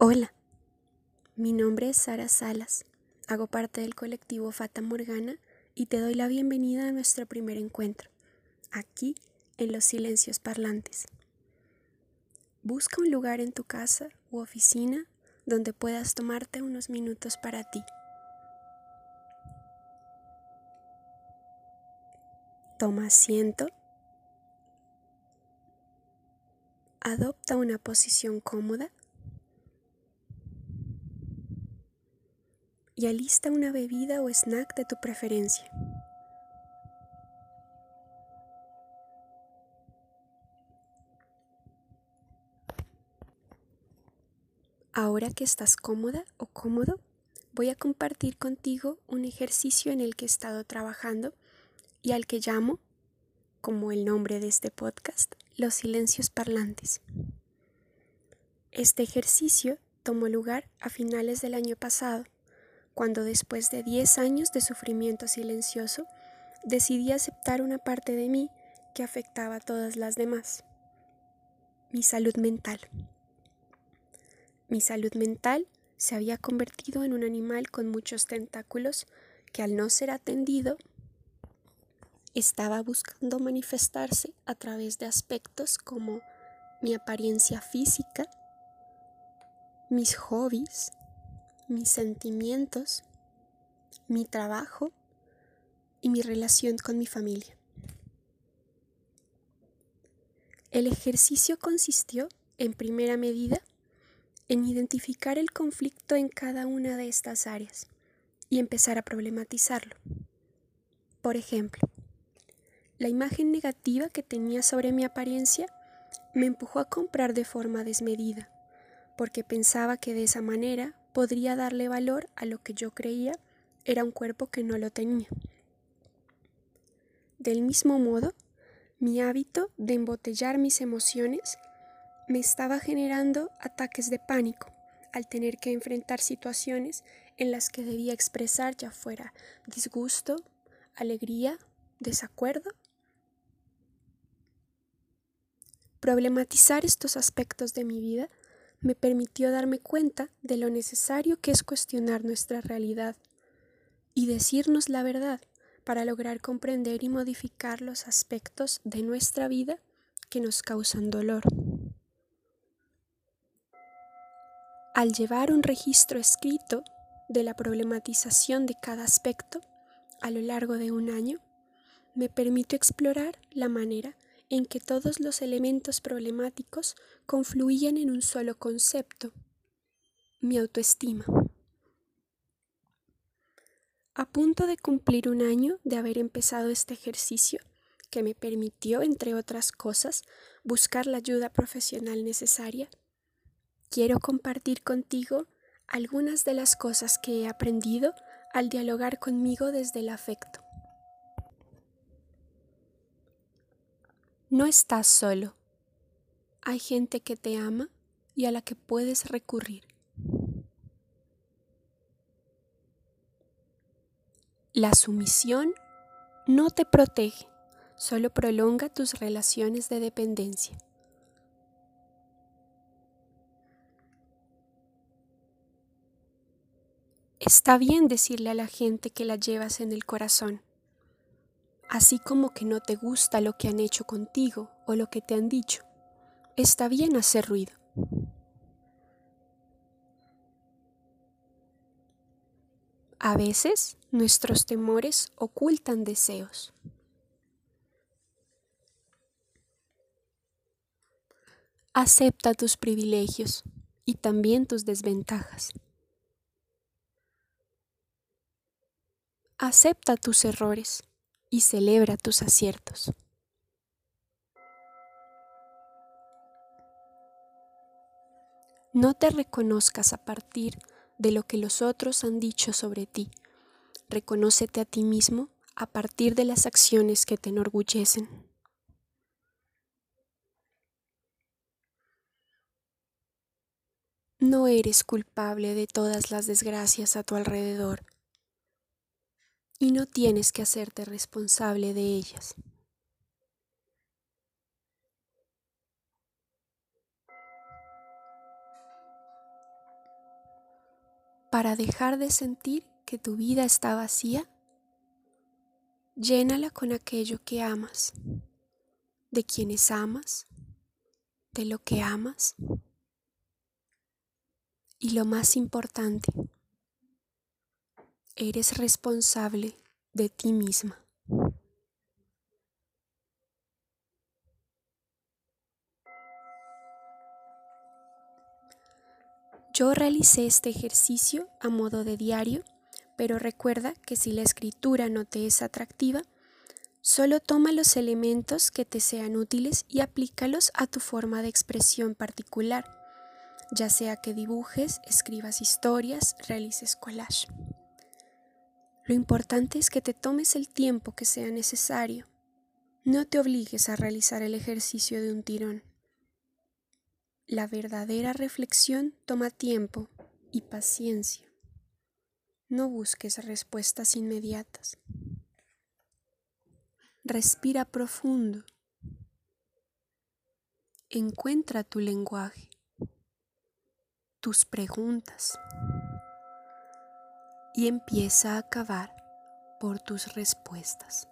Hola, mi nombre es Sara Salas, hago parte del colectivo Fata Morgana y te doy la bienvenida a nuestro primer encuentro, aquí en los silencios parlantes. Busca un lugar en tu casa u oficina donde puedas tomarte unos minutos para ti. Toma asiento. Adopta una posición cómoda y alista una bebida o snack de tu preferencia. Ahora que estás cómoda o cómodo, voy a compartir contigo un ejercicio en el que he estado trabajando y al que llamo, como el nombre de este podcast, los silencios parlantes. Este ejercicio tomó lugar a finales del año pasado cuando después de 10 años de sufrimiento silencioso, decidí aceptar una parte de mí que afectaba a todas las demás, mi salud mental. Mi salud mental se había convertido en un animal con muchos tentáculos que al no ser atendido estaba buscando manifestarse a través de aspectos como mi apariencia física, mis hobbies, mis sentimientos, mi trabajo y mi relación con mi familia. El ejercicio consistió, en primera medida, en identificar el conflicto en cada una de estas áreas y empezar a problematizarlo. Por ejemplo, la imagen negativa que tenía sobre mi apariencia me empujó a comprar de forma desmedida, porque pensaba que de esa manera podría darle valor a lo que yo creía era un cuerpo que no lo tenía. Del mismo modo, mi hábito de embotellar mis emociones me estaba generando ataques de pánico al tener que enfrentar situaciones en las que debía expresar ya fuera disgusto, alegría, desacuerdo. Problematizar estos aspectos de mi vida me permitió darme cuenta de lo necesario que es cuestionar nuestra realidad y decirnos la verdad para lograr comprender y modificar los aspectos de nuestra vida que nos causan dolor. Al llevar un registro escrito de la problematización de cada aspecto a lo largo de un año, me permito explorar la manera en que todos los elementos problemáticos confluían en un solo concepto, mi autoestima. A punto de cumplir un año de haber empezado este ejercicio, que me permitió, entre otras cosas, buscar la ayuda profesional necesaria, quiero compartir contigo algunas de las cosas que he aprendido al dialogar conmigo desde el afecto. No estás solo. Hay gente que te ama y a la que puedes recurrir. La sumisión no te protege, solo prolonga tus relaciones de dependencia. Está bien decirle a la gente que la llevas en el corazón así como que no te gusta lo que han hecho contigo o lo que te han dicho. Está bien hacer ruido. A veces nuestros temores ocultan deseos. Acepta tus privilegios y también tus desventajas. Acepta tus errores y celebra tus aciertos. No te reconozcas a partir de lo que los otros han dicho sobre ti. Reconócete a ti mismo a partir de las acciones que te enorgullecen. No eres culpable de todas las desgracias a tu alrededor y no tienes que hacerte responsable de ellas. para dejar de sentir que tu vida está vacía, llénala con aquello que amas, de quienes amas, de lo que amas y lo más importante, eres responsable de ti misma. Yo realicé este ejercicio a modo de diario, pero recuerda que si la escritura no te es atractiva, solo toma los elementos que te sean útiles y aplícalos a tu forma de expresión particular, ya sea que dibujes, escribas historias, realices collage. Lo importante es que te tomes el tiempo que sea necesario. No te obligues a realizar el ejercicio de un tirón. La verdadera reflexión toma tiempo y paciencia. No busques respuestas inmediatas. Respira profundo. Encuentra tu lenguaje, tus preguntas y empieza a acabar por tus respuestas.